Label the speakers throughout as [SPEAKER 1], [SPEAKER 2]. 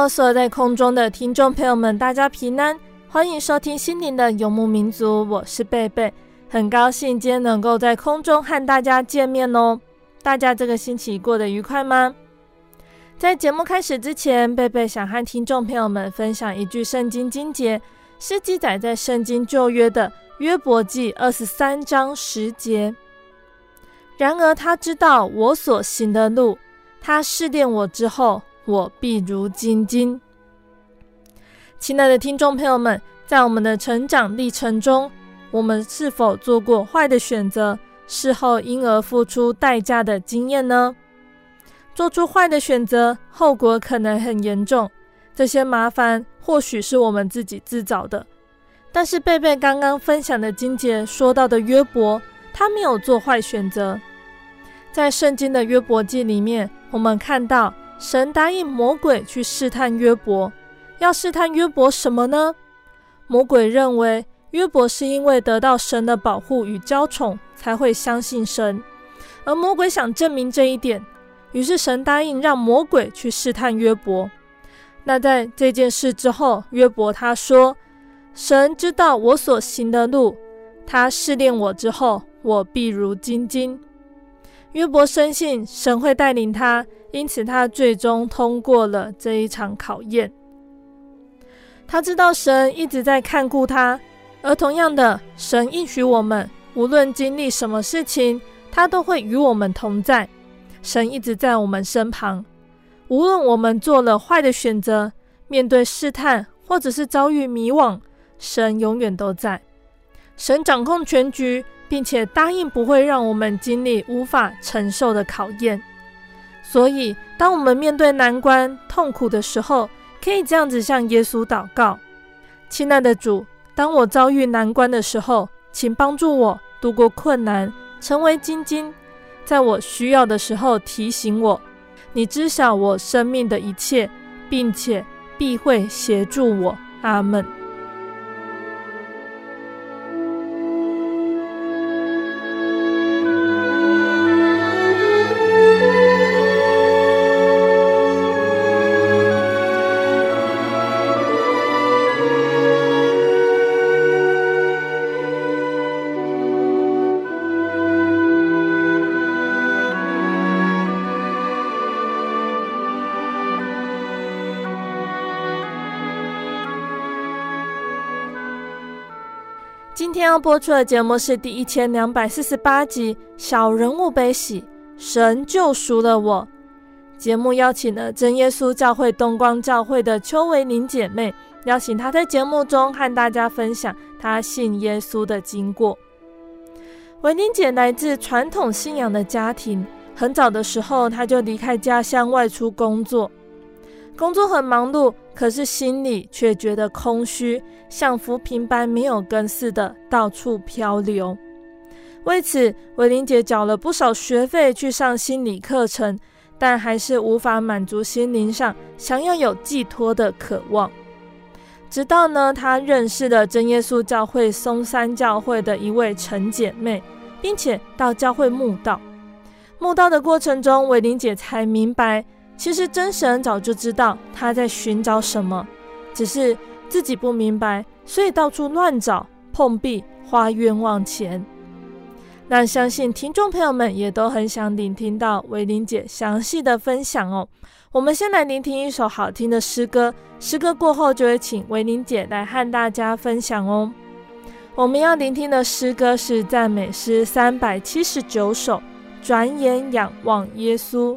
[SPEAKER 1] Hello，所在空中的听众朋友们，大家平安，欢迎收听心灵的游牧民族，我是贝贝，很高兴今天能够在空中和大家见面哦。大家这个星期过得愉快吗？在节目开始之前，贝贝想和听众朋友们分享一句圣经经节，是记载在圣经旧约的约伯记二十三章十节。然而他知道我所行的路，他试炼我之后。我必如金金。亲爱的听众朋友们，在我们的成长历程中，我们是否做过坏的选择，事后因而付出代价的经验呢？做出坏的选择，后果可能很严重。这些麻烦或许是我们自己自找的。但是贝贝刚刚分享的金姐说到的约伯，他没有做坏选择。在圣经的约伯记里面，我们看到。神答应魔鬼去试探约伯，要试探约伯什么呢？魔鬼认为约伯是因为得到神的保护与娇宠才会相信神，而魔鬼想证明这一点，于是神答应让魔鬼去试探约伯。那在这件事之后，约伯他说：“神知道我所行的路，他试炼我之后，我必如精金。”约伯深信神会带领他。因此，他最终通过了这一场考验。他知道神一直在看顾他，而同样的，神应许我们，无论经历什么事情，他都会与我们同在。神一直在我们身旁，无论我们做了坏的选择，面对试探，或者是遭遇迷惘，神永远都在。神掌控全局，并且答应不会让我们经历无法承受的考验。所以，当我们面对难关、痛苦的时候，可以这样子向耶稣祷告：“亲爱的主，当我遭遇难关的时候，请帮助我度过困难，成为精金。在我需要的时候提醒我，你知晓我生命的一切，并且必会协助我。”阿门。要播出的节目是第一千两百四十八集《小人物悲喜》，神救赎了我。节目邀请了真耶稣教会东光教会的邱维宁姐妹，邀请她在节目中和大家分享她信耶稣的经过。维宁姐来自传统信仰的家庭，很早的时候她就离开家乡外出工作。工作很忙碌，可是心里却觉得空虚，像浮萍般没有根似的到处漂流。为此，维玲姐缴了不少学费去上心理课程，但还是无法满足心灵上想要有寄托的渴望。直到呢，她认识了真耶稣教会松山教会的一位陈姐妹，并且到教会慕道。慕道的过程中，维玲姐才明白，其实真神早就知道他在寻找什么，只是自己不明白，所以到处乱找、碰壁、花冤枉钱。那相信听众朋友们也都很想聆听到维玲姐详细的分享哦。我们先来聆听一首好听的诗歌，诗歌过后就会请维玲姐来和大家分享哦。我们要聆听的诗歌是赞美诗三百七十九首。转眼仰望耶
[SPEAKER 2] 稣。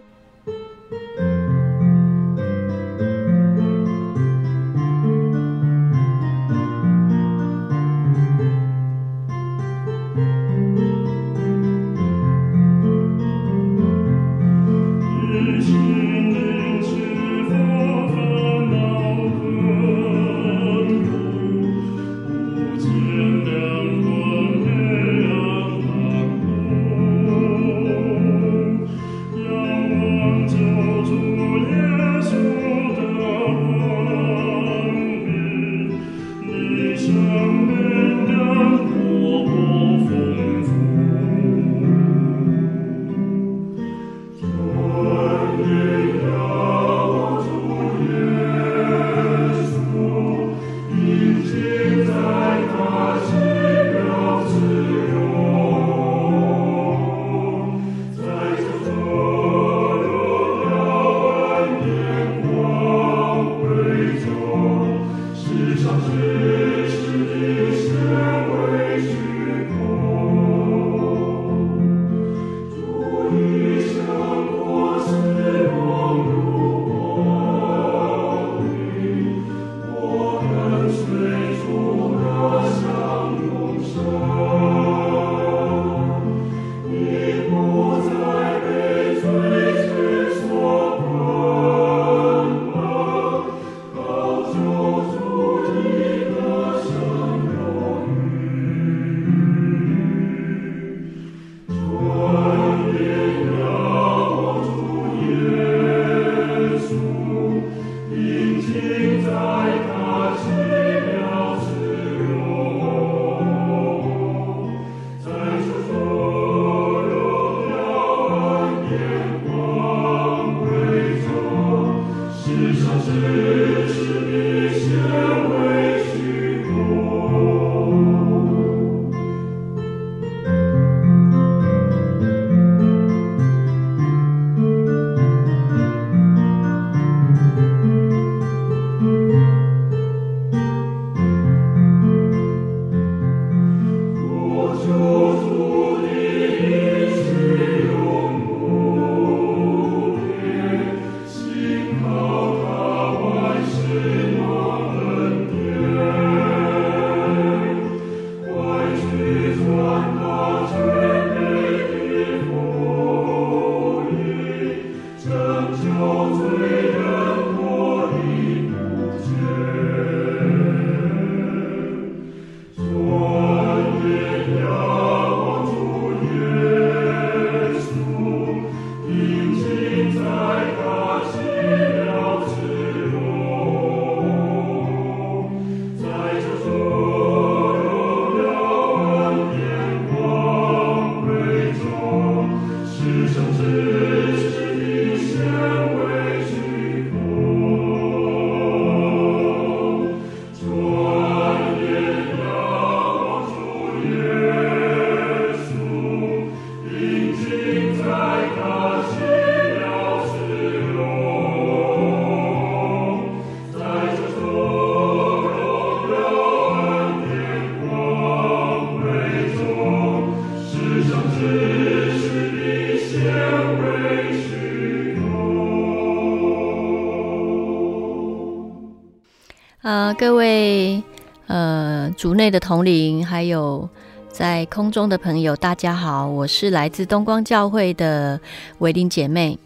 [SPEAKER 2] 呃，主内的同龄，还有在空中的朋友，大家好，我是来自东光教会的维玲姐妹。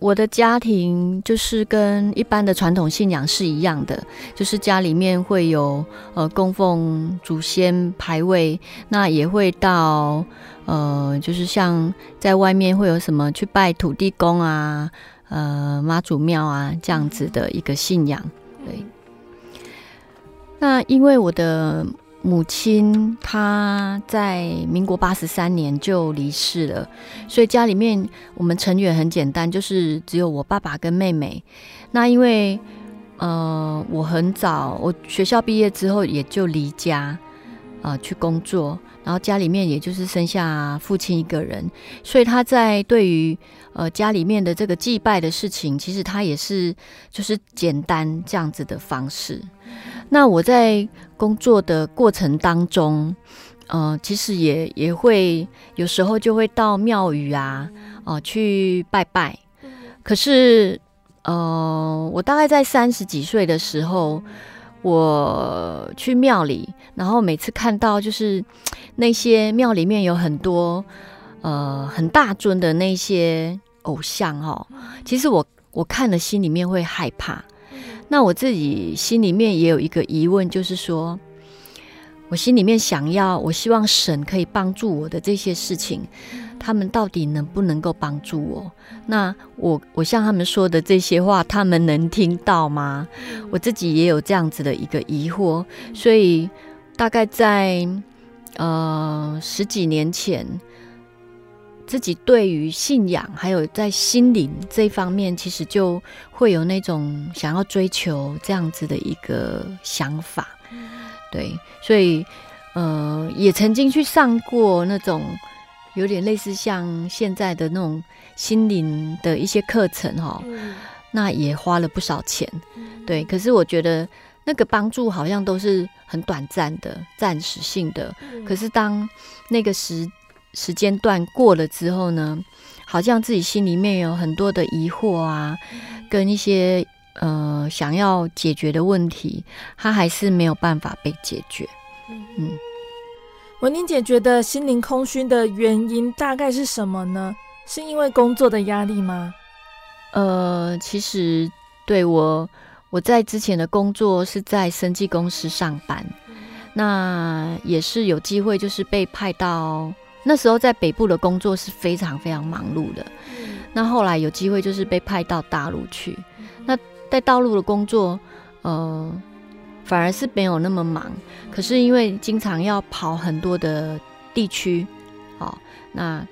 [SPEAKER 2] 我的家庭就是跟一般的传统信仰是一样的，就是家里面会有呃供奉祖先牌位，那也会到呃，就是像在外面会有什么去拜土地公啊、呃妈祖庙啊这样子的一个信仰，对。那因为我的母亲她在民国八十三年就离世了，所以家里面我们成员很简单，就是只有我爸爸跟妹妹。那因为呃我很早，我学校毕业之后也就离家啊、去工作，然后家里面也就是剩下父亲一个人，所以他在对于呃家里面的这个祭拜的事情，其实他也是就是简单这样子的方式。那我在工作的过程当中，呃，其实也也会有时候就会到庙宇啊，哦、呃，去拜拜。可是，呃，我大概在三十几岁的时候，我去庙里，然后每次看到就是那些庙里面有很多呃很大尊的那些偶像哦，其实我我看了心里面会害怕。那我自己心里面也有一个疑问，就是说，我心里面想要，我希望神可以帮助我的这些事情，他们到底能不能够帮助我？那我我向他们说的这些话，他们能听到吗？我自己也有这样子的一个疑惑，所以大概在呃十几年前。自己对于信仰，还有在心灵这一方面，其实就会有那种想要追求这样子的一个想法，对，所以呃，也曾经去上过那种有点类似像现在的那种心灵的一些课程哈，那也花了不少钱，对，可是我觉得那个帮助好像都是很短暂的、暂时性的，可是当那个时。时间段过了之后呢，好像自己心里面有很多的疑惑啊，跟一些呃想要解决的问题，他还是没有办法被解决。嗯，
[SPEAKER 1] 文玲姐觉得心灵空虚的原因大概是什么呢？是因为工作的压力吗？
[SPEAKER 2] 呃，其实对我，我在之前的工作是在生技公司上班，那也是有机会，就是被派到。那时候在北部的工作是非常非常忙碌的，那后来有机会就是被派到大陆去，那在大陆的工作，呃，反而是没有那么忙，可是因为经常要跑很多的地区，哦，那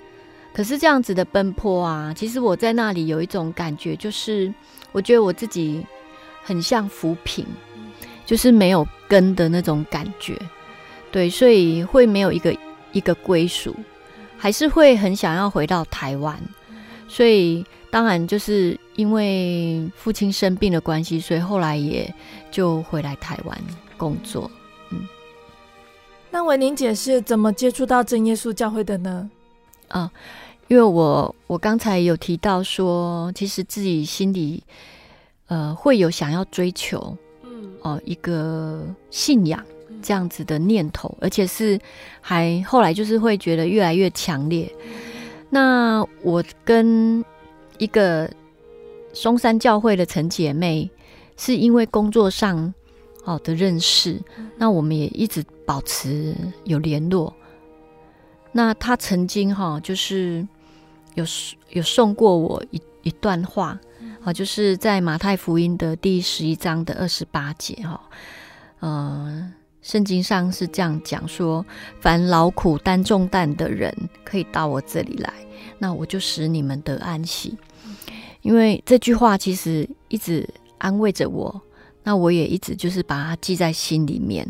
[SPEAKER 2] 可是这样子的奔波啊，其实我在那里有一种感觉，就是我觉得我自己很像浮萍，就是没有根的那种感觉，对，所以会没有一个。一个归属，还是会很想要回到台湾，所以当然就是因为父亲生病的关系，所以后来也就回来台湾工作。嗯，
[SPEAKER 1] 那文玲姐是怎么接触到真耶稣教会的呢？
[SPEAKER 2] 啊，因为我我刚才有提到说，其实自己心里呃会有想要追求，嗯，哦、呃，一个信仰。这样子的念头，而且是还后来就是会觉得越来越强烈。那我跟一个松山教会的陈姐妹，是因为工作上好的认识，那我们也一直保持有联络。那她曾经哈，就是有有送过我一一段话，啊，就是在马太福音的第十一章的二十八节哈，嗯。圣经上是这样讲说：“凡劳苦担重担的人，可以到我这里来，那我就使你们得安息。”因为这句话其实一直安慰着我，那我也一直就是把它记在心里面。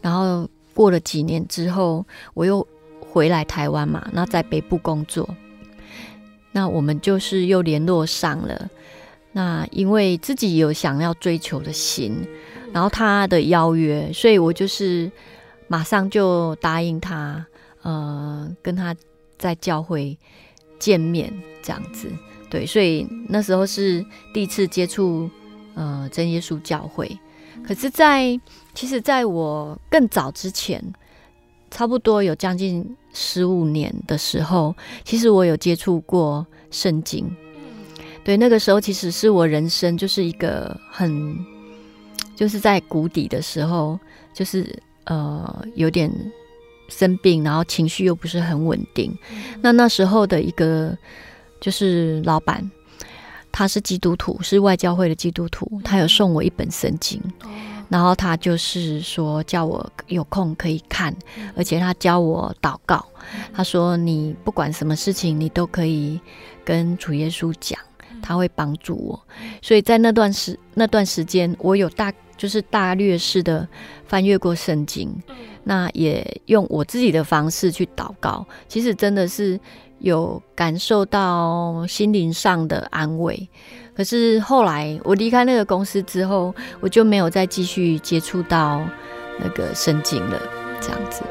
[SPEAKER 2] 然后过了几年之后，我又回来台湾嘛，那在北部工作，那我们就是又联络上了。那因为自己有想要追求的心。然后他的邀约，所以我就是马上就答应他，呃，跟他在教会见面这样子。对，所以那时候是第一次接触呃真耶稣教会。可是在，在其实在我更早之前，差不多有将近十五年的时候，其实我有接触过圣经。对，那个时候其实是我人生就是一个很。就是在谷底的时候，就是呃有点生病，然后情绪又不是很稳定。嗯、那那时候的一个就是老板，他是基督徒，是外教会的基督徒，他有送我一本圣经。嗯、然后他就是说叫我有空可以看，而且他教我祷告。他说你不管什么事情，你都可以跟主耶稣讲，他会帮助我。所以在那段时那段时间，我有大就是大略式的翻阅过圣经，那也用我自己的方式去祷告。其实真的是有感受到心灵上的安慰。可是后来我离开那个公司之后，我就没有再继续接触到那个圣经了，这样子。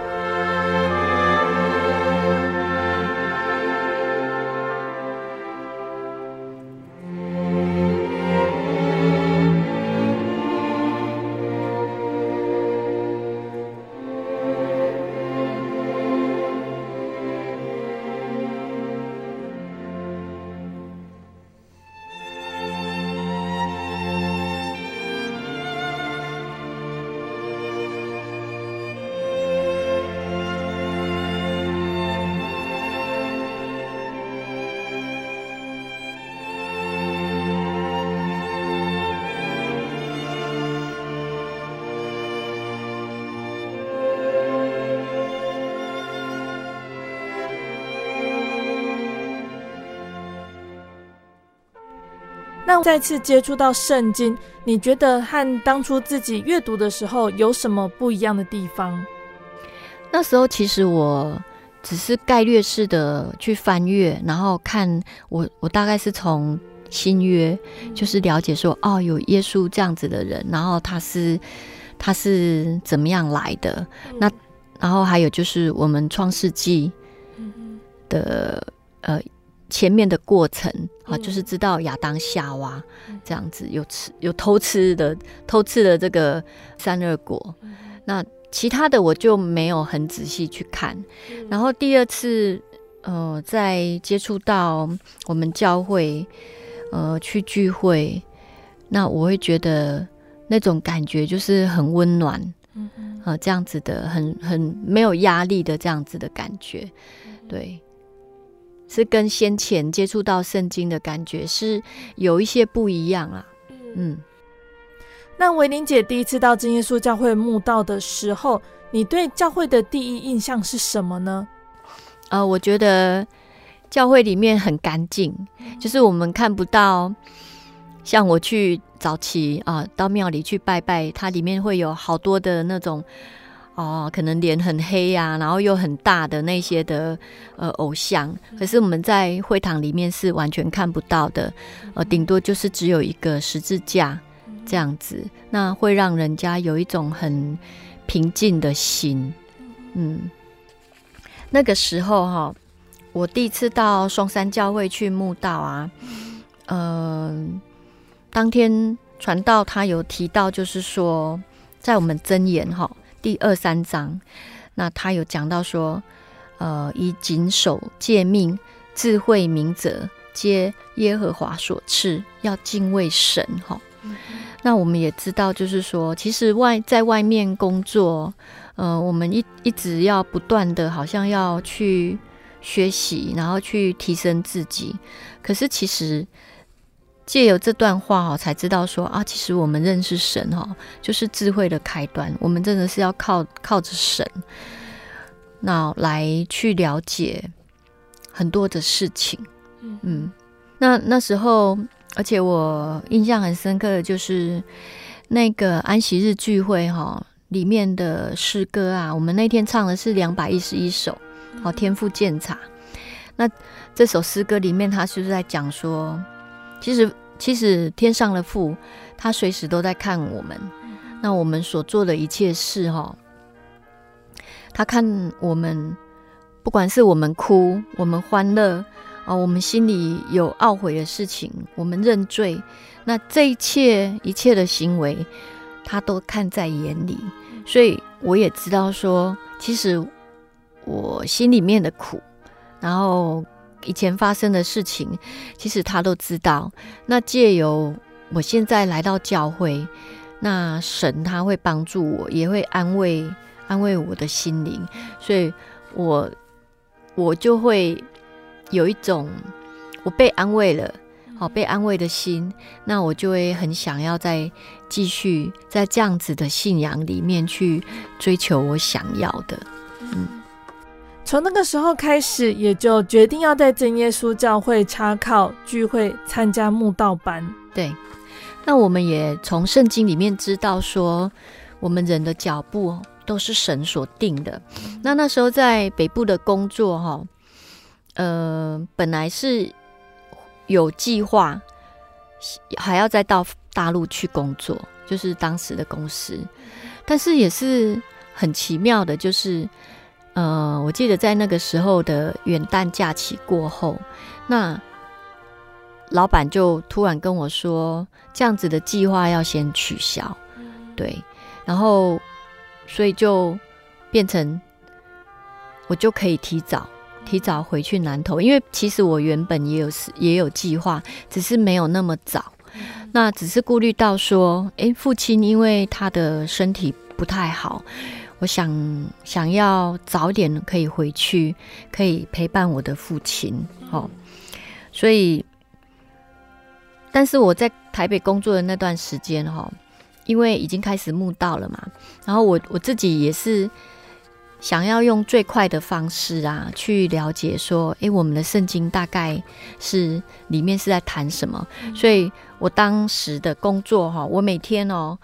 [SPEAKER 1] 那再次接触到圣经，你觉得和当初自己阅读的时候有什么不一样的地方？
[SPEAKER 2] 那时候其实我只是概略式的去翻阅，然后看我我大概是从新约，就是了解说哦，有耶稣这样子的人，然后他是他是怎么样来的？那然后还有就是我们创世纪的呃。前面的过程啊，就是知道亚当夏娃这样子有吃有偷吃的偷吃的这个善恶果，那其他的我就没有很仔细去看。然后第二次呃，在接触到我们教会呃去聚会，那我会觉得那种感觉就是很温暖，呃，这样子的很很没有压力的这样子的感觉，对。是跟先前接触到圣经的感觉是有一些不一样啊。嗯，
[SPEAKER 1] 那维玲姐第一次到真耶稣教会慕道的时候，你对教会的第一印象是什么呢？
[SPEAKER 2] 呃，我觉得教会里面很干净，就是我们看不到，像我去早期啊，呃，到庙里去拜拜，它里面会有好多的那种。哦，可能脸很黑呀、啊，然后又很大的那些的呃偶像，可是我们在会堂里面是完全看不到的，呃，顶多就是只有一个十字架这样子，那会让人家有一种很平静的心。嗯，那个时候哈、哦，我第一次到松山教会去墓道啊，嗯、呃，当天传道他有提到，就是说在我们箴言哈。第二三章，那他有讲到说，呃，以谨守诫命、智慧明哲，皆耶和华所赐，要敬畏神。哈、嗯，那我们也知道，就是说，其实外在外面工作，呃，我们一一直要不断的，好像要去学习，然后去提升自己。可是其实。借由这段话哦，才知道说啊，其实我们认识神哈，就是智慧的开端。我们真的是要靠靠着神，那来去了解很多的事情。嗯，那那时候，而且我印象很深刻的就是那个安息日聚会哈，里面的诗歌啊，我们那天唱的是两百一十一首，好，天赋鉴察。那这首诗歌里面，他是不是在讲说？其实，其实天上的父，他随时都在看我们。那我们所做的一切事，哈，他看我们，不管是我们哭，我们欢乐啊，我们心里有懊悔的事情，我们认罪，那这一切一切的行为，他都看在眼里。所以我也知道说，其实我心里面的苦，然后。以前发生的事情，其实他都知道。那借由我现在来到教会，那神他会帮助我，也会安慰安慰我的心灵，所以我我就会有一种我被安慰了，好被安慰的心，那我就会很想要再继续在这样子的信仰里面去追求我想要的。嗯，
[SPEAKER 1] 从那个时候开始，也就决定要在真耶稣教会查考聚会，参加慕道班。
[SPEAKER 2] 对，那我们也从圣经里面知道说，我们人的脚步都是神所定的。那那时候在北部的工作，哈，呃，本来是。有计划，还要再到大陆去工作，就是当时的公司。但是也是很奇妙的，就是，呃，我记得在那个时候的元旦假期过后，那老板就突然跟我说，这样子的计划要先取消，对，然后所以就变成我就可以提早。提早回去南投，因为其实我原本也有也有计划，只是没有那么早。那只是顾虑到说，诶，父亲因为他的身体不太好，我想想要早点可以回去，可以陪伴我的父亲。哦，所以，但是我在台北工作的那段时间，哈，因为已经开始墓道了嘛，然后我我自己也是。想要用最快的方式啊，去了解说，诶，我们的圣经大概是里面是在谈什么？所以我当时的工作哈，我每天哦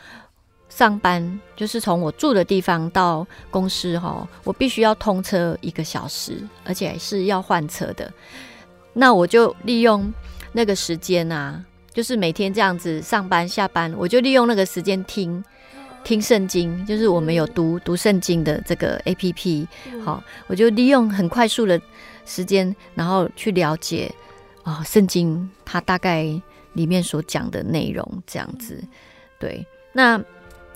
[SPEAKER 2] 上班就是从我住的地方到公司哈，我必须要通车一个小时，而且是要换车的。那我就利用那个时间啊，就是每天这样子上班下班，我就利用那个时间听。听圣经，就是我们有读读圣经的这个 APP，好，我就利用很快速的时间，然后去了解啊，圣经它大概里面所讲的内容这样子。对，那嗯、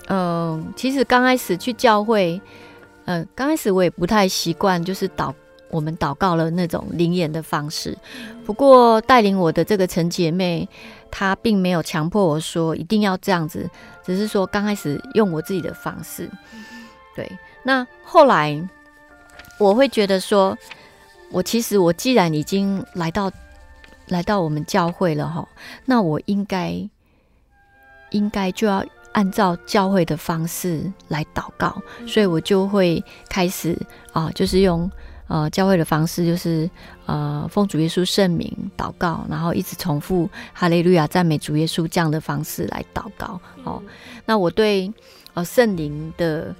[SPEAKER 2] 嗯，其实刚开始去教会，嗯、刚开始我也不太习惯，就是祷我们祷告了那种灵言的方式。不过带领我的这个陈姐妹。她并没有强迫我说一定要这样子，只是说刚开始用我自己的方式。对，那后来我会觉得说，我其实我既然已经来到来到我们教会了哈，那我应该应该就要按照教会的方式来祷告，所以我就会开始啊，就是用。呃，教会的方式就是呃，奉主耶稣圣名祷告，然后一直重复哈利路亚赞美主耶稣这样的方式来祷告。哦，那我对呃圣灵的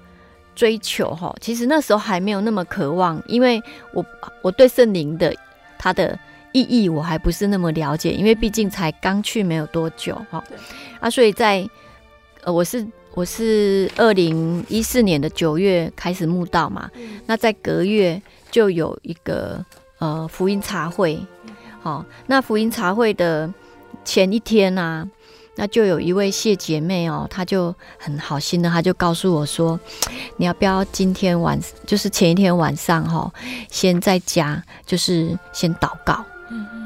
[SPEAKER 2] 追求哈，其实那时候还没有那么渴望，因为我我对圣灵的它的意义我还不是那么了解，因为毕竟才刚去没有多久哈。啊，所以在呃，我是我是二零一四年的九月开始慕道嘛，那在隔月。就有一个呃福音茶会，好，那福音茶会的前一天呢、啊，那就有一位谢姐妹哦，她就很好心的，她就告诉我说，你要不要今天晚，就是前一天晚上哈、哦，先在家，就是先祷告，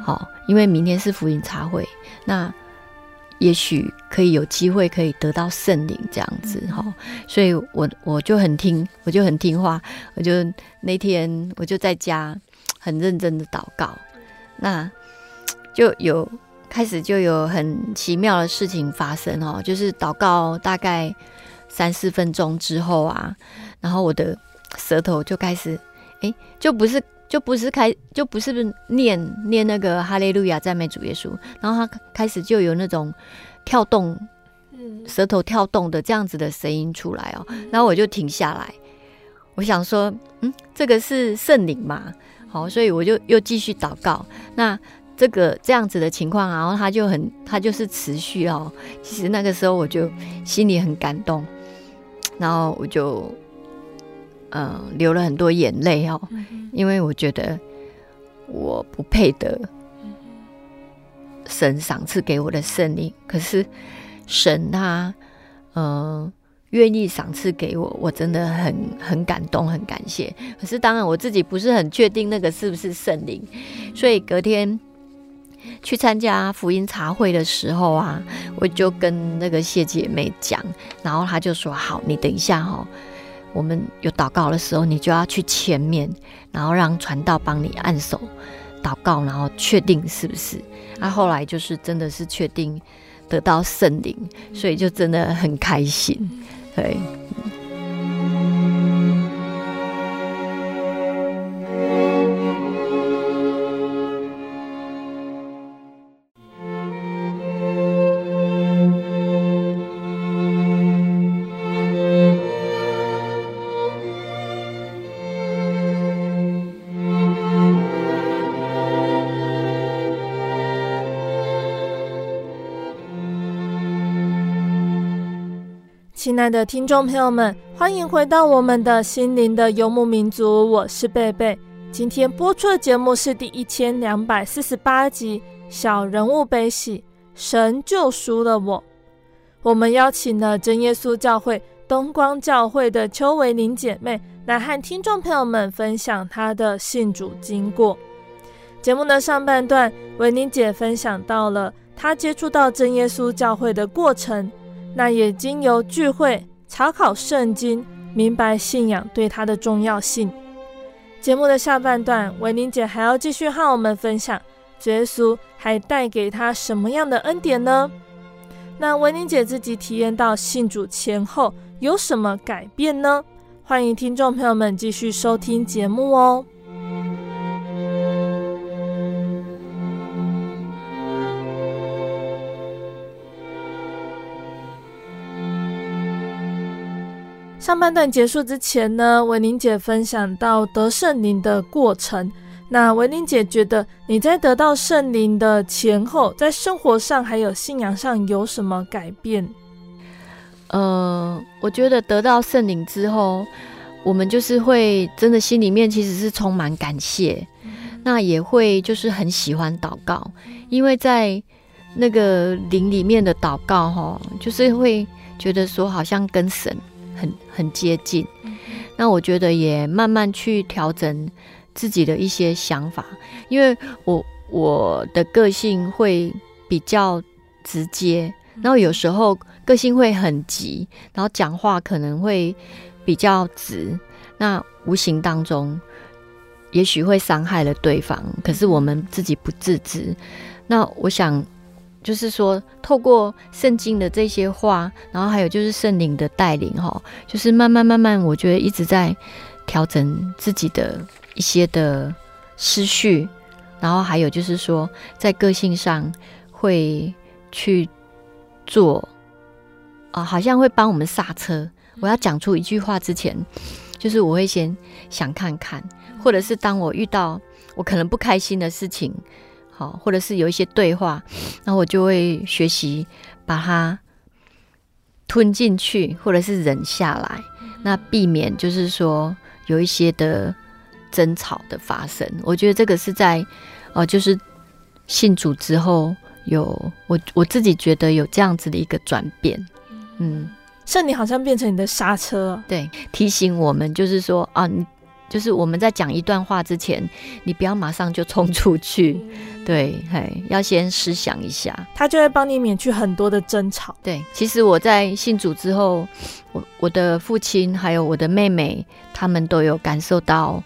[SPEAKER 2] 好，因为明天是福音茶会，那。也许可以有机会可以得到圣灵这样子哈、嗯，所以我我就很听，我就很听话，我就那天我就在家很认真的祷告，那就有开始就有很奇妙的事情发生哦，就是祷告大概三四分钟之后啊，然后我的舌头就开始哎，就不是。就不是开，就不是念念那个哈利路亚赞美主耶稣，然后他开始就有那种跳动，舌头跳动的这样子的声音出来哦，然后我就停下来，我想说，嗯，这个是圣灵嘛？好，所以我就又继续祷告。那这个这样子的情况，然后他就很，他就是持续哦。其实那个时候我就心里很感动，然后我就。嗯，流了很多眼泪哦，因为我觉得我不配得神赏赐给我的圣灵，可是神他嗯愿意赏赐给我，我真的很很感动，很感谢。可是当然我自己不是很确定那个是不是圣灵，所以隔天去参加福音茶会的时候啊，我就跟那个谢姐妹讲，然后她就说：“好，你等一下哈。”我们有祷告的时候，你就要去前面，然后让传道帮你按手祷告，然后确定是不是？那、后来就是真的是确定得到圣灵，所以就真的很开心，对。
[SPEAKER 1] 亲爱的听众朋友们，欢迎回到我们的心灵的游牧民族，我是贝贝。今天播出的节目是第一千两百四十八集《小人物悲喜，神救赎了我》。我们邀请了真耶稣教会东光教会的邱维玲姐妹来和听众朋友们分享她的信主经过。节目的上半段，维玲姐分享到了她接触到真耶稣教会的过程。那也经由聚会、查考圣经，明白信仰对他的重要性。节目的下半段，维宁姐还要继续和我们分享，耶稣还带给他什么样的恩典呢？那维宁姐自己体验到信主前后有什么改变呢？欢迎听众朋友们继续收听节目哦。上半段结束之前呢，维玲姐分享到得圣灵的过程。那维玲姐觉得你在得到圣灵的前后，在生活上还有信仰上有什么改变？
[SPEAKER 2] 呃，我觉得得到圣灵之后，我们就是会真的心里面其实是充满感谢，嗯、那也会就是很喜欢祷告，因为在那个灵里面的祷告哈，就是会觉得说好像跟神。很很接近，那我觉得也慢慢去调整自己的一些想法，因为我我的个性会比较直接，然后有时候个性会很急，然后讲话可能会比较直，那无形当中也许会伤害了对方，可是我们自己不自知。那我想。就是说，透过圣经的这些话，然后还有就是圣灵的带领，哈，就是慢慢慢慢，我觉得一直在调整自己的一些的思绪，然后还有就是说，在个性上会去做啊，好像会帮我们刹车。我要讲出一句话之前，就是我会先想看看，或者是当我遇到我可能不开心的事情。好，或者是有一些对话，那我就会学习把它吞进去，或者是忍下来，那避免就是说有一些的争吵的发生。我觉得这个是在哦、呃，就是信主之后有我我自己觉得有这样子的一个转变。嗯，
[SPEAKER 1] 圣灵好像变成你的刹车，
[SPEAKER 2] 对，提醒我们就是说啊，你就是我们在讲一段话之前，你不要马上就冲出去。对，嘿，要先思想一下，
[SPEAKER 1] 他就会帮你免去很多的争吵。
[SPEAKER 2] 对，其实我在信主之后，我我的父亲还有我的妹妹，他们都有感受到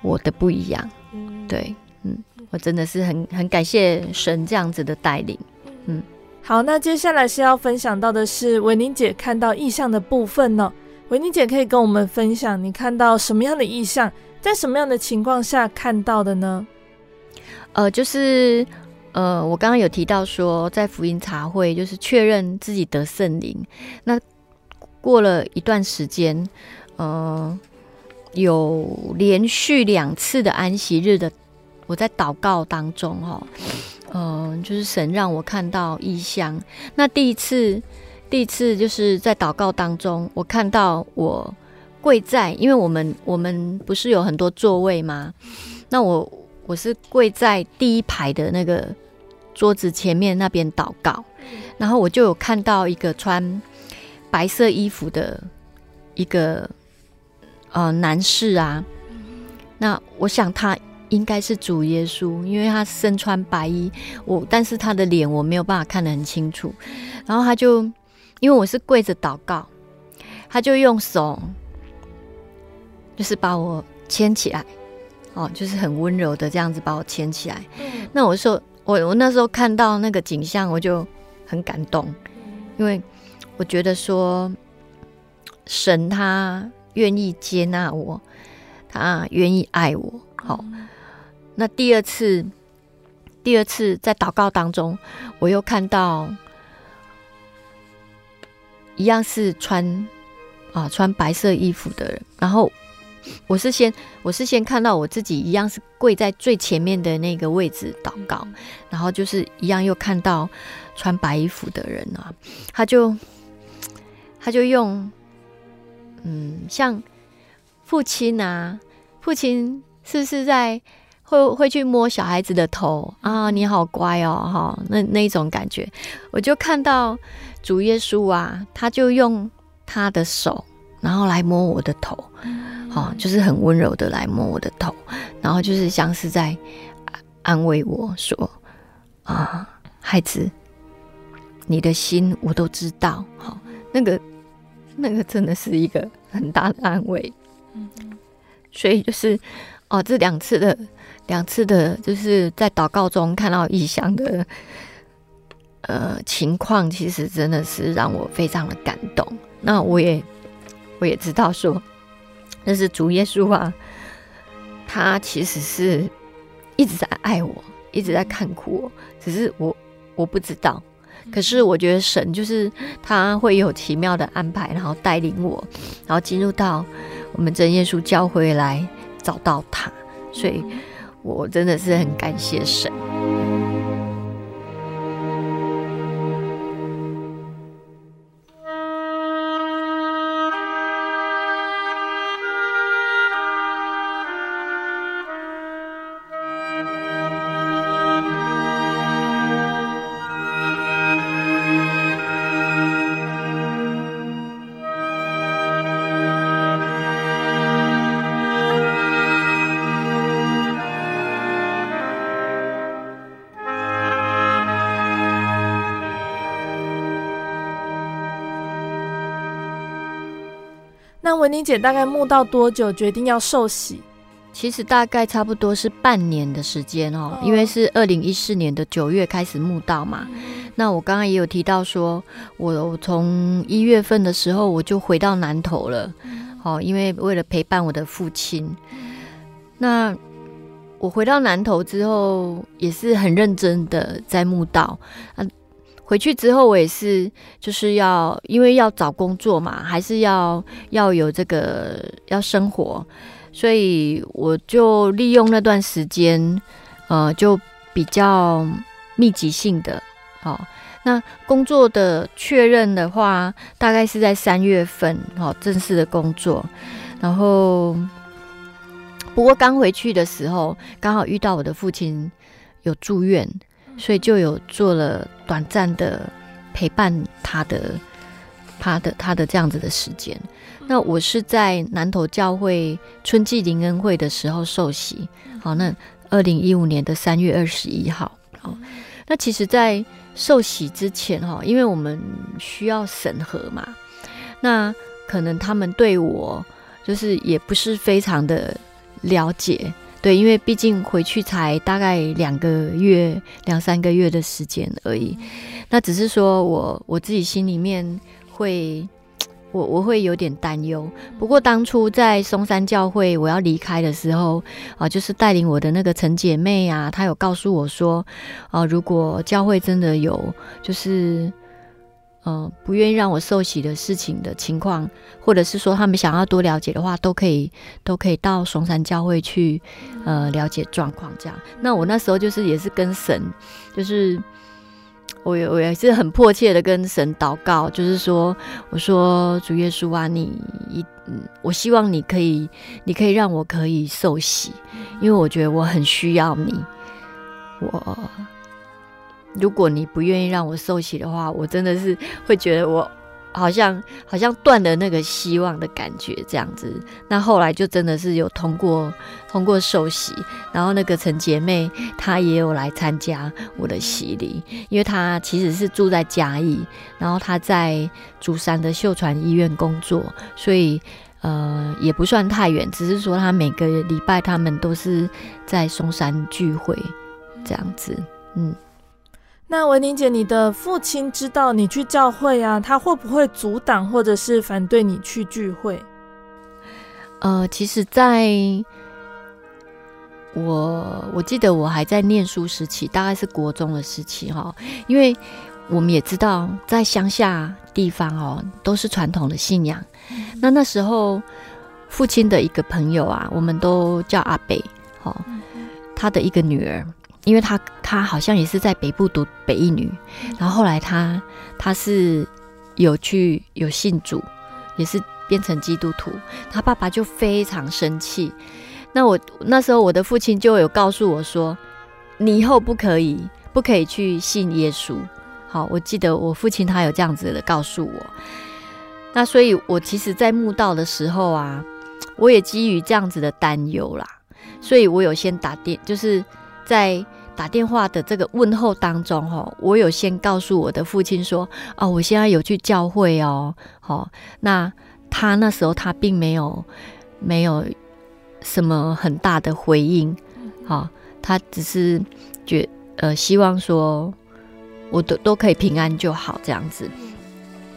[SPEAKER 2] 我的不一样。嗯，对，嗯，我真的是很很感谢神这样子的带领。嗯，
[SPEAKER 1] 好，那接下来是要分享到的是维宁姐看到意象的部分呢。维尼姐可以跟我们分享，你看到什么样的异象，在什么样的情况下看到的呢？
[SPEAKER 2] 呃，就是呃，我刚刚有提到说，在福音茶会，就是确认自己得圣灵。那过了一段时间，呃，有连续两次的安息日的，我在祷告当中，哈，嗯，就是神让我看到异象。那第一次，第一次就是在祷告当中，我看到我跪在，因为我们我们不是有很多座位吗？那我。我是跪在第一排的那个桌子前面那边祷告，然后我就有看到一个穿白色衣服的一个呃男士啊，那我想他应该是主耶稣，因为他身穿白衣，我但是他的脸我没有办法看得很清楚，然后他就因为我是跪着祷告，他就用手就是把我牵起来。哦，就是很温柔的这样子把我牵起来。那我说，我我那时候看到那个景象，我就很感动，因为我觉得说，神他愿意接纳我，他愿意爱我。好，那第二次，第二次在祷告当中，我又看到一样是穿啊穿白色衣服的人，然后。我是先，我是先看到我自己一样是跪在最前面的那个位置祷告，然后就是一样又看到穿白衣服的人啊，他就他就用，嗯，像父亲啊，父亲是不是在会会去摸小孩子的头啊？你好乖哦，哈，那那一种感觉，我就看到主耶稣啊，他就用他的手，然后来摸我的头。哦，就是很温柔的来摸我的头，然后就是像是在安慰我说：“啊，孩子，你的心我都知道。”好，那个那个真的是一个很大的安慰。嗯，所以就是哦，这两次的两次的，就是在祷告中看到异象的呃情况，其实真的是让我非常的感动。那我也我也知道说。但是主耶稣啊，他其实是一直在爱我，一直在看顾我，只是我我不知道。可是我觉得神就是他会有奇妙的安排，然后带领我，然后进入到我们真耶稣教会来找到他，所以我真的是很感谢神。
[SPEAKER 1] 那文妮姐大概墓道多久决定要受洗？
[SPEAKER 2] 其实大概差不多是半年的时间哦，因为是二零一四年的九月开始墓道嘛。那我刚刚也有提到说，我从一月份的时候我就回到南投了，哦，因为为了陪伴我的父亲。那我回到南投之后，也是很认真的在墓道啊。回去之后，我也是就是要，因为要找工作嘛，还是要要有这个要生活，所以我就利用那段时间，呃，就比较密集性的。哦，那工作的确认的话，大概是在三月份，哦，正式的工作。然后，不过刚回去的时候，刚好遇到我的父亲有住院。所以就有做了短暂的陪伴他的、他的、他的这样子的时间。那我是在南投教会春季灵恩会的时候受洗。好，那二零一五年的三月二十一号。好，那其实，在受洗之前哈，因为我们需要审核嘛，那可能他们对我就是也不是非常的了解。对，因为毕竟回去才大概两个月、两三个月的时间而已，那只是说我我自己心里面会，我我会有点担忧。不过当初在松山教会我要离开的时候啊，就是带领我的那个陈姐妹啊，她有告诉我说，啊，如果教会真的有就是。嗯、呃，不愿意让我受洗的事情的情况，或者是说他们想要多了解的话，都可以都可以到松山教会去，呃，了解状况这样。那我那时候就是也是跟神，就是我也我也是很迫切的跟神祷告，就是说，我说主耶稣啊，你一嗯，我希望你可以，你可以让我可以受洗，因为我觉得我很需要你，我。如果你不愿意让我受洗的话，我真的是会觉得我好像好像断了那个希望的感觉这样子。那后来就真的是有通过通过受洗，然后那个陈姐妹她也有来参加我的洗礼，因为她其实是住在嘉义，然后她在竹山的秀传医院工作，所以呃，也不算太远，只是说他每个礼拜他们都是在松山聚会这样子。嗯，
[SPEAKER 1] 那维玲姐，你的父亲知道你去教会啊，他会不会阻挡或者是反对你去聚会？
[SPEAKER 2] 呃，其实在我我记得我还在念书时期，大概是国中的时期哈，因为我们也知道在乡下地方哦，都是传统的信仰。那那时候，父亲的一个朋友啊，我们都叫阿北，哦，他的一个女儿，因为他他好像也是在北部读北一女，然后后来他他是有去有信主，也是变成基督徒，他爸爸就非常生气。那我那时候我的父亲就有告诉我说，你以后不可以不可以去信耶稣。好，我记得我父亲他有这样子的告诉我。那所以，我其实，在墓道的时候啊，我也基于这样子的担忧啦，所以我有先打电，就是在打电话的这个问候当中，哈，我有先告诉我的父亲说，哦，我现在有去教会哦，好，那他那时候他并没有没有什么很大的回应，好，他只是觉呃希望说，我都都可以平安就好，这样子。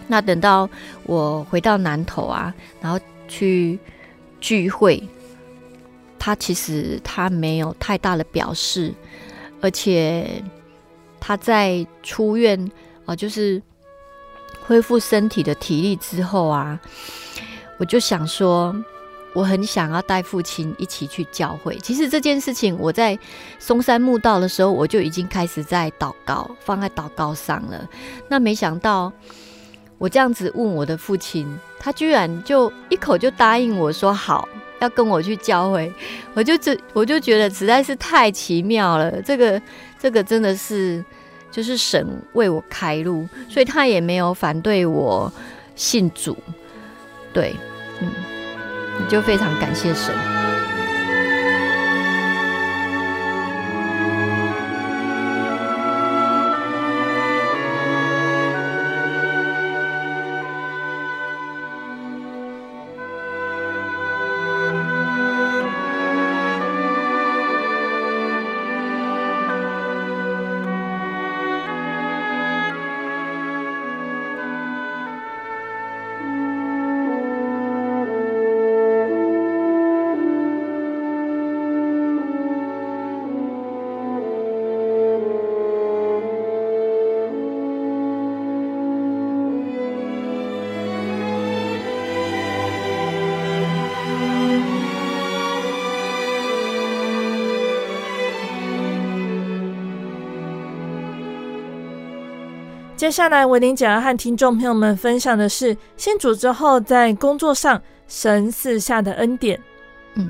[SPEAKER 2] 那等到我回到南头啊，然后去聚会，他其实他没有太大的表示，而且他在出院啊、就是恢复身体的体力之后啊，我就想说，我很想要带父亲一起去教会。其实这件事情，我在松山墓道的时候，我就已经开始在祷告，放在祷告上了。那没想到。我这样子问我的父亲，他居然就一口就答应我说好，要跟我去教会。我就这我就觉得实在是太奇妙了。这个这个真的是就是神为我开路，所以他也没有反对我信主。对，嗯，你就非常感谢神。
[SPEAKER 1] 接下来，维玲姐要和听众朋友们分享的是信主之后在工作上神赐下的恩典。
[SPEAKER 2] 嗯，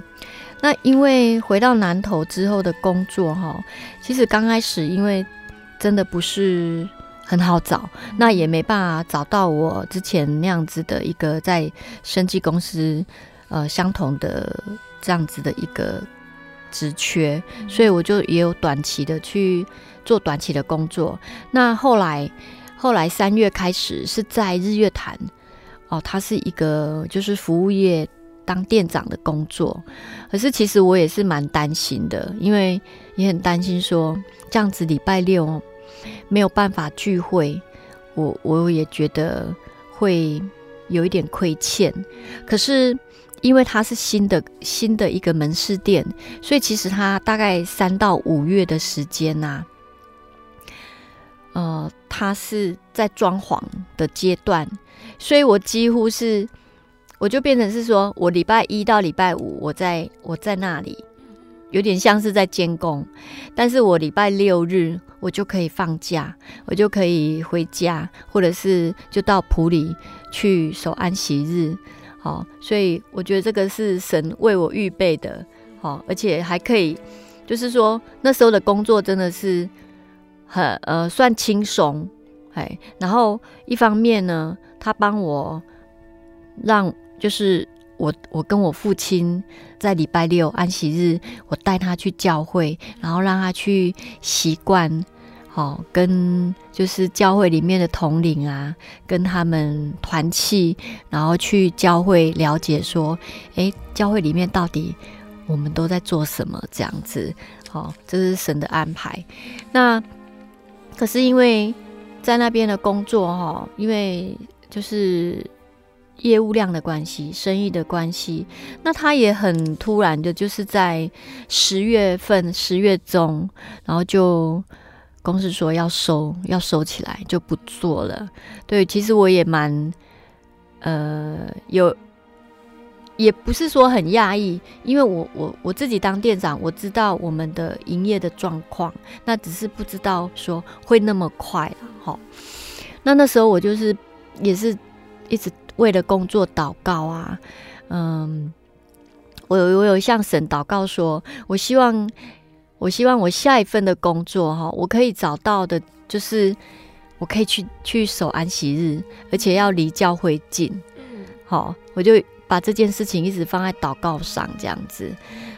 [SPEAKER 2] 那因为回到南投之后的工作哈，其实刚开始因为真的不是很好找，那也没办法找到我之前那样子的一个在生技公司呃相同的这样子的一个职缺，所以我就也有短期的去做短期的工作。那后来。后来三月开始是在日月潭，哦，他是一个就是服务业当店长的工作。可是其实我也是蛮担心的，因为也很担心说这样子礼拜六没有办法聚会，我我也觉得会有一点亏欠。可是因为他是新的新的一个门市店，所以其实他大概三到五月的时间呐、呃，他是在装潢的阶段，所以我几乎是，我就变成是说，我礼拜一到礼拜五我在我在那里，有点像是在监工，但是我礼拜六日我就可以放假，我就可以回家，或者是就到埔里去守安息日，好，所以我觉得这个是神为我预备的，好，而且还可以，就是说那时候的工作真的是。很呃，算轻松，哎，然后一方面呢，他帮我让就是我我跟我父亲在礼拜六安息日，我带他去教会，然后让他去习惯好，跟就是教会里面的统领啊，跟他们团契，然后去教会了解说，诶，教会里面到底我们都在做什么？这样子，好，这是神的安排。那可是因为在那边的工作，哈，因为就是业务量的关系，生意的关系，那他也很突然的，就是在十月份十月中，然后就。公司说要收，要收起来就不做了。对，其实我也蛮，呃，有，也不是说很讶异，因为我我我自己当店长，我知道我们的营业的状况，那只是不知道说会那么快。好，那那时候我就是也是一直为了工作祷告啊，嗯，我有我有向神祷告说，我希望。我希望我下一份的工作哈，我可以找到的，就是我可以去去守安息日，而且要离教会近。好，我就把这件事情一直放在祷告上，这样子。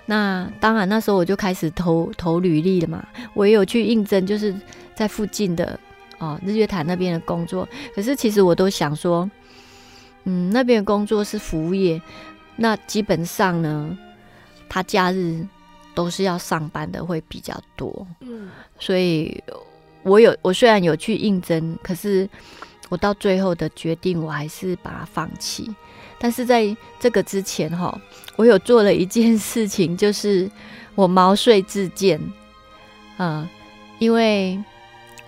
[SPEAKER 2] 那当然，那时候我就开始投投履历了嘛。我也有去应征，就是在附近的哦日月潭那边的工作。可是其实我都想说，嗯，那边的工作是服务业，那基本上呢，他假日。都是要上班的，会比较多。嗯，所以我有我虽然有去应征，可是我到最后的决定，我还是把它放弃。但是在这个之前，哈，我有做了一件事情，就是我毛遂自荐。嗯，因为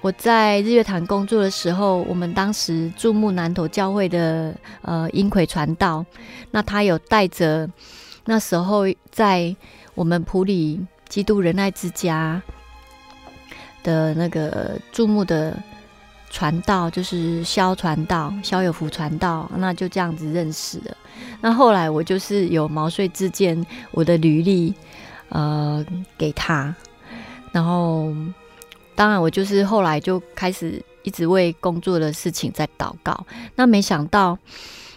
[SPEAKER 2] 我在日月潭工作的时候，我们当时注目南投教会的呃英奎传道，那他有带着那时候在。我们普里基督仁爱之家的那个注目的传道，就是萧传道、萧有福传道，那就这样子认识了。那后来我就是有毛遂自荐我的履历，呃，给他。然后，当然我就是后来就开始一直为工作的事情在祷告。那没想到，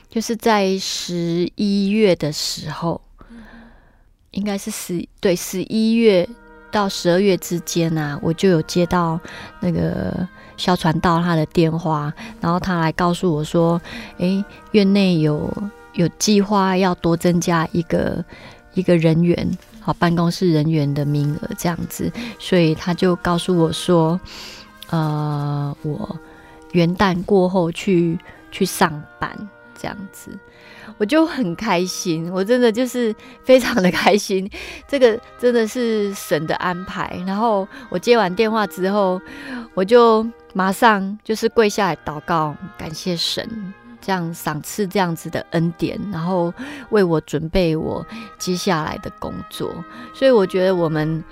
[SPEAKER 2] 就是在十一月的时候。应该是十对十一月到十二月之间啊，我就有接到那个消传道他的电话，然后他来告诉我说：“诶，院内有有计划要多增加一个一个人员，好办公室人员的名额这样子。”所以他就告诉我说：“呃，我元旦过后去去上班这样子。”我就很开心，我真的就是非常的开心，这个真的是神的安排。然后我接完电话之后，我就马上就是跪下来祷告，感谢神这样赏赐这样子的恩典，然后为我准备我接下来的工作。所以我觉得我们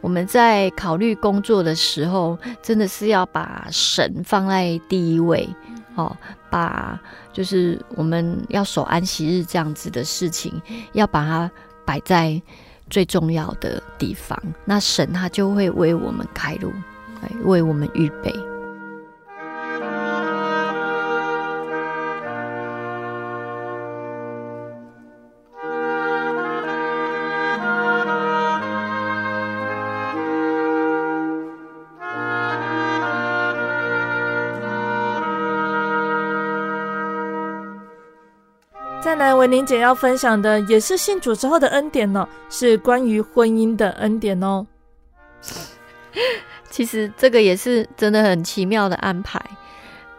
[SPEAKER 2] 我们在考虑工作的时候，真的是要把神放在第一位。哦，把就是我们要守安息日这样子的事情，要把它摆在最重要的地方，那神他就会为我们开路，为我们预备。
[SPEAKER 1] 再来，维玲姐要分享的也是信主之后的恩典呢，是关于婚姻的恩典哦。
[SPEAKER 2] 其实这个也是真的很奇妙的安排，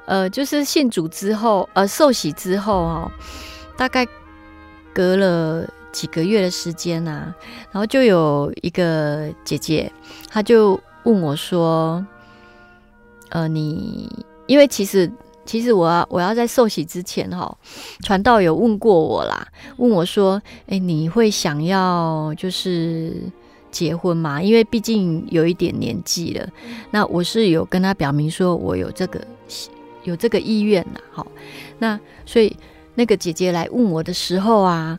[SPEAKER 2] 呃，就是信主之后，呃，受洗之后哦，大概隔了几个月的时间啊，然后就有一个姐姐，她就问我说：“呃，你因为其实。”其实我要我要在受洗之前哈，传道有问过我啦，问我说：“诶，你会想要就是结婚吗？因为毕竟有一点年纪了。”那我是有跟他表明说我有这个有这个意愿呐。好，那所以那个姐姐来问我的时候啊，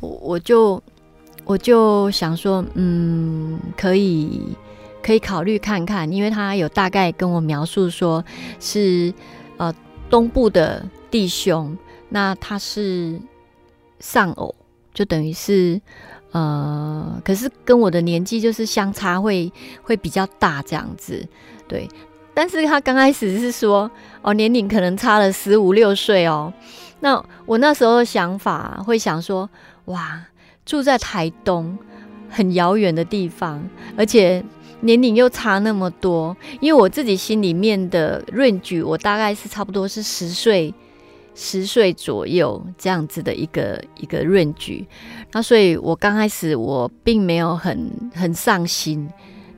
[SPEAKER 2] 我我就我就想说，嗯，可以可以考虑看看，因为他有大概跟我描述说是。呃，东部的弟兄，那他是丧偶，就等于是呃，可是跟我的年纪就是相差会会比较大这样子。对。但是他刚开始是说，哦，年龄可能差了十五六岁哦。那我那时候的想法会想说，哇，住在台东很遥远的地方，而且年龄又差那么多。因为我自己心里面的闰菊我大概是差不多是十岁，十岁左右这样子的一个一个闰菊。那所以我刚开始我并没有很很上心，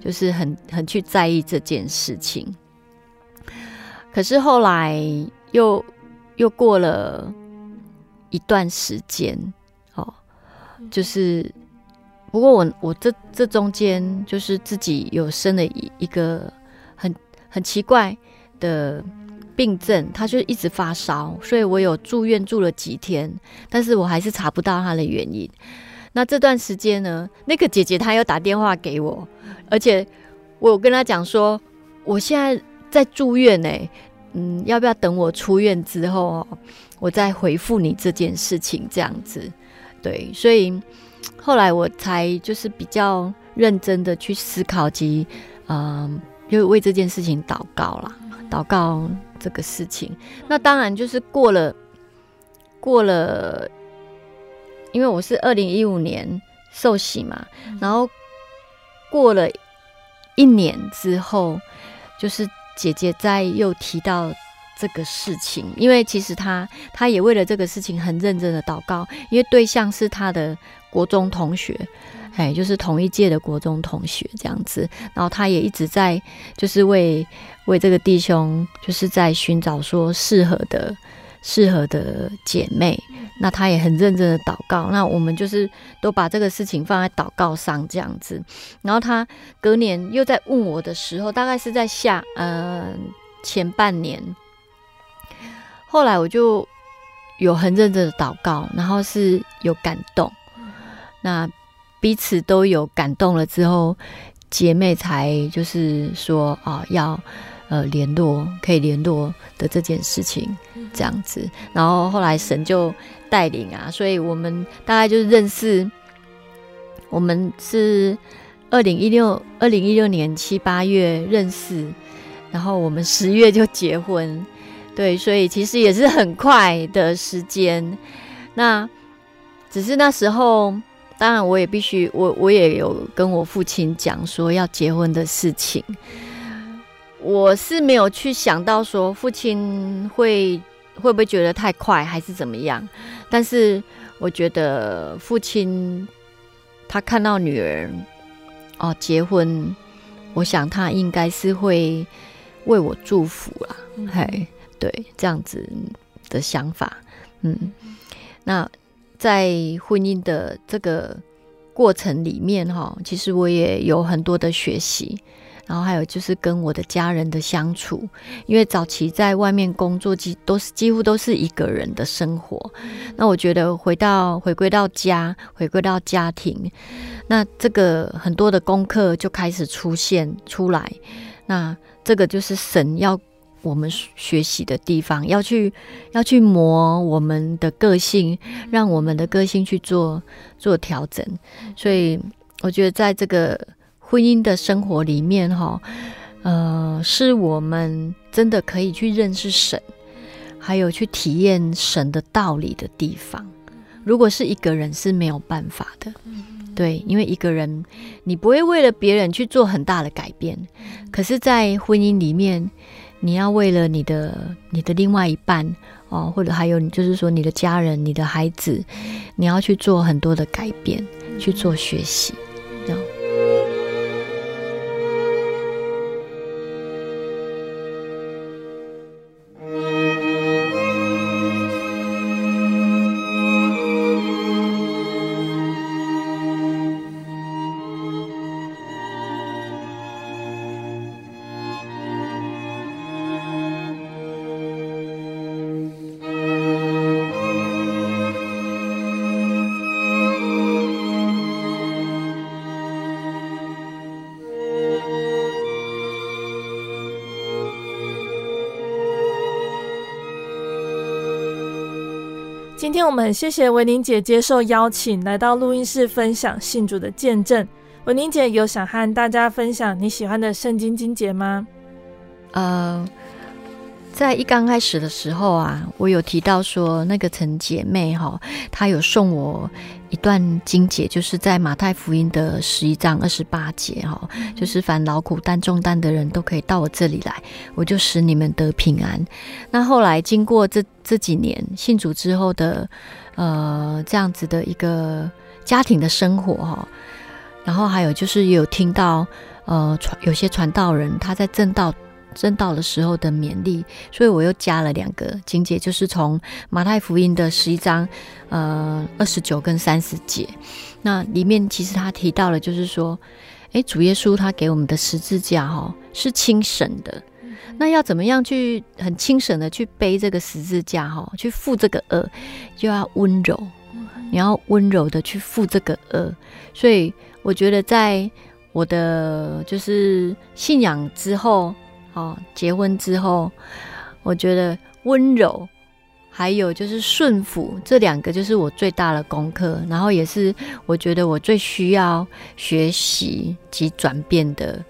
[SPEAKER 2] 就是很很去在意这件事情。可是后来又又过了一段时间，哦，就是不过我我这这中间就是自己有生了一一个很很奇怪的病症，他就一直发烧，所以我有住院住了几天，但是我还是查不到他的原因。那这段时间呢，那个姐姐她又打电话给我，而且我有跟她讲说，我现在在住院呢。嗯，要不要等我出院之后，我再回复你这件事情？这样子，对，所以后来我才就是比较认真的去思考及，嗯，就为这件事情祷告啦，祷告这个事情。那当然就是过了，过了，因为我是二零一五年受洗嘛，然后过了一年之后，就是。姐姐在又提到这个事情，因为其实她她也为了这个事情很认真的祷告，因为对象是她的国中同学，哎，就是同一届的国中同学这样子，然后他也一直在就是为为这个弟兄，就是在寻找说适合的。适合的姐妹，那他也很认真的祷告。那我们就是都把这个事情放在祷告上这样子。然后他隔年又在问我的时候，大概是在下呃前半年。后来我就有很认真的祷告，然后是有感动。那彼此都有感动了之后，姐妹才就是说啊要。呃，联络可以联络的这件事情，这样子，然后后来神就带领啊，所以我们大概就是认识，我们是二零一六二零一六年七八月认识，然后我们十月就结婚，对，所以其实也是很快的时间。那只是那时候，当然我也必须，我我也有跟我父亲讲说要结婚的事情。我是没有去想到说父亲会会不会觉得太快还是怎么样，但是我觉得父亲他看到女儿哦结婚，我想他应该是会为我祝福啦，嘿、嗯，对，这样子的想法，嗯，那在婚姻的这个过程里面哈，其实我也有很多的学习。然后还有就是跟我的家人的相处，因为早期在外面工作，几都是几乎都是一个人的生活。那我觉得回到回归到家，回归到家庭，那这个很多的功课就开始出现出来。那这个就是神要我们学习的地方，要去要去磨我们的个性，让我们的个性去做做调整。所以我觉得在这个。婚姻的生活里面，哈，呃，是我们真的可以去认识神，还有去体验神的道理的地方。如果是一个人是没有办法的，对，因为一个人你不会为了别人去做很大的改变，可是，在婚姻里面，你要为了你的你的另外一半哦，或者还有就是说你的家人、你的孩子，你要去做很多的改变，去做
[SPEAKER 1] 学习，们谢谢维宁姐接受邀请来到录音室分享信主的见证。维宁姐有想和大家分享你喜欢的圣经经节吗？
[SPEAKER 2] 呃，在一刚开始的时候啊，我有提到说，那个陈姐妹哈，她有送我一段经节，就是在马太福音的十一章二十八节哈，就是凡劳苦担重担的人都可以到我这里来，我就使你们得平安。那后来经过这这几年信主之后的呃这样子的一个家庭的生活哈，然后还有就是有听到呃传有些传道人他在正道。真到的时候的勉励，所以我又加了两个经节，就是从马太福音的十一章，呃，二十九跟三十节。那里面其实他提到了，就是说，诶，主耶稣他给我们的十字架哈是轻省的，那要怎么样去很轻省的去背这个十字架哈，去负这个恶，就要温柔，你要温柔的去负这个恶。所以我觉得在我的就是信仰之后。哦，结婚之后，我觉得温柔，还有就是顺服，这两个就是我最大的功课，然后也是我觉得我最需要学习及转变的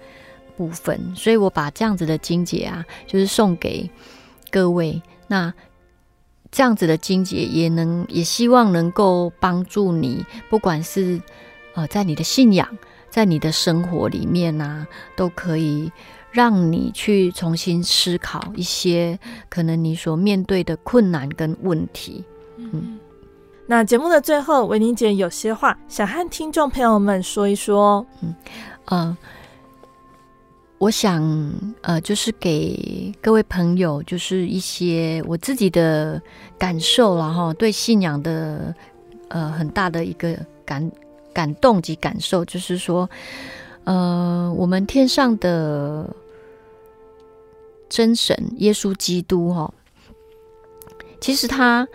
[SPEAKER 2] 部分，所以我把这样子的经节啊，就是送给各位。那这样子的经节也能，也希望能够帮助你，不管是呃在你的信仰，在你的生活里面啊，都可以。让你去重新思考一些可能你所面对的困难跟问题。嗯，
[SPEAKER 1] 那节目的最后，维宁姐有些话想和听众朋友们说一说。
[SPEAKER 2] 嗯，呃，我想呃，就是给各位朋友，就是一些我自己的感受，然后对信仰的呃很大的一个感感动及感受，就是说。呃，我们天上的真神耶稣基督哈，其实他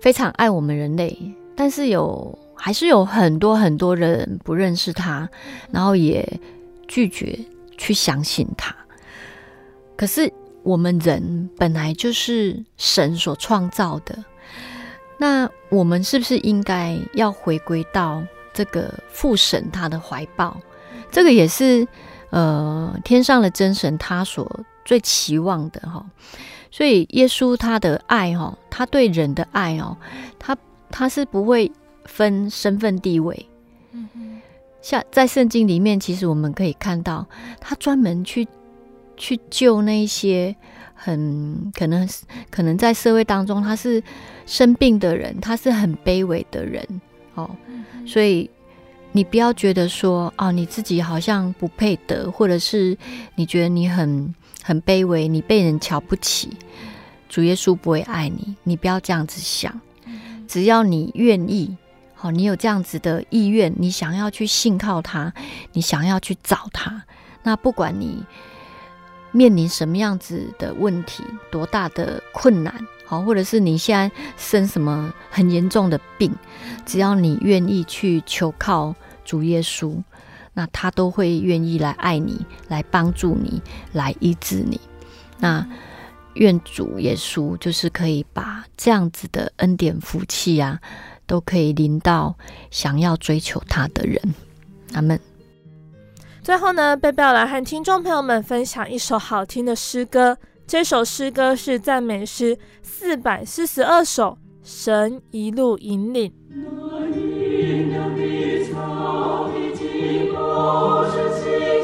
[SPEAKER 2] 非常爱我们人类，但是有还是有很多很多人不认识他，然后也拒绝去相信他。可是我们人本来就是神所创造的，那我们是不是应该要回归到这个父神他的怀抱？这个也是，呃，天上的真神他所最期望的哈，所以耶稣他的爱哈，他对人的爱哦，他他是不会分身份地位，嗯哼，像在圣经里面，其实我们可以看到，他专门去去救那些很可能可能在社会当中他是生病的人，他是很卑微的人哦，所以。你不要觉得说啊，你自己好像不配得，或者是你觉得你很很卑微，你被人瞧不起，主耶稣不会爱你。你不要这样子想，只要你愿意，好，你有这样子的意愿，你想要去信靠他，你想要去找他，那不管你面临什么样子的问题，多大的困难。好，或者是你现在生什么很严重的病，只要你愿意去求靠主耶稣，那他都会愿意来爱你，来帮助你，来医治你。那愿主耶稣就是可以把这样子的恩典福气啊，都可以临到想要追求他的人。阿门。
[SPEAKER 1] 最后呢，贝贝要来和听众朋友们分享一首好听的诗歌。这首诗歌是赞美诗四百四十二首，神一路引领。阴凉的草地 midst.